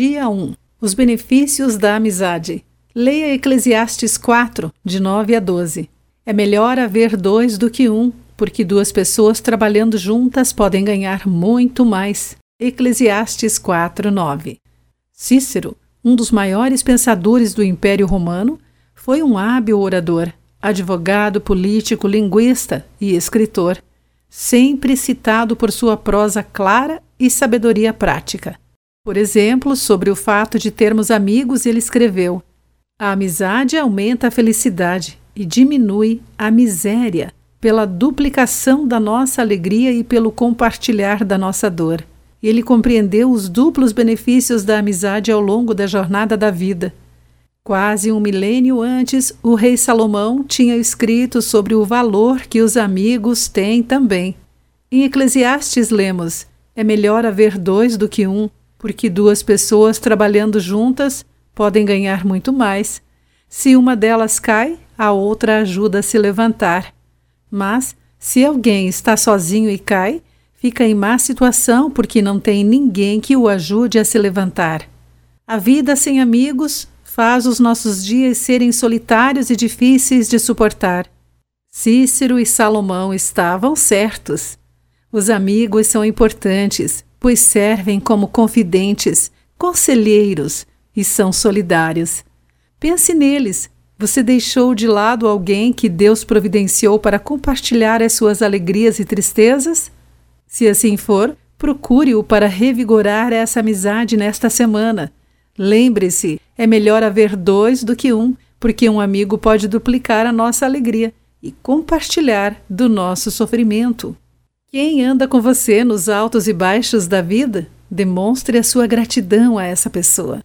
Dia 1. Os benefícios da amizade. Leia Eclesiastes 4, de 9 a 12. É melhor haver dois do que um, porque duas pessoas trabalhando juntas podem ganhar muito mais. Eclesiastes 4, 9. Cícero, um dos maiores pensadores do Império Romano, foi um hábil orador, advogado, político, linguista e escritor, sempre citado por sua prosa clara e sabedoria prática. Por exemplo, sobre o fato de termos amigos, ele escreveu: A amizade aumenta a felicidade e diminui a miséria pela duplicação da nossa alegria e pelo compartilhar da nossa dor. Ele compreendeu os duplos benefícios da amizade ao longo da jornada da vida. Quase um milênio antes, o rei Salomão tinha escrito sobre o valor que os amigos têm também. Em Eclesiastes lemos: É melhor haver dois do que um, porque duas pessoas trabalhando juntas podem ganhar muito mais. Se uma delas cai, a outra ajuda a se levantar. Mas, se alguém está sozinho e cai, fica em má situação porque não tem ninguém que o ajude a se levantar. A vida sem amigos faz os nossos dias serem solitários e difíceis de suportar. Cícero e Salomão estavam certos. Os amigos são importantes, pois servem como confidentes, conselheiros e são solidários. Pense neles. Você deixou de lado alguém que Deus providenciou para compartilhar as suas alegrias e tristezas? Se assim for, procure-o para revigorar essa amizade nesta semana. Lembre-se, é melhor haver dois do que um, porque um amigo pode duplicar a nossa alegria e compartilhar do nosso sofrimento. Quem anda com você nos altos e baixos da vida, demonstre a sua gratidão a essa pessoa.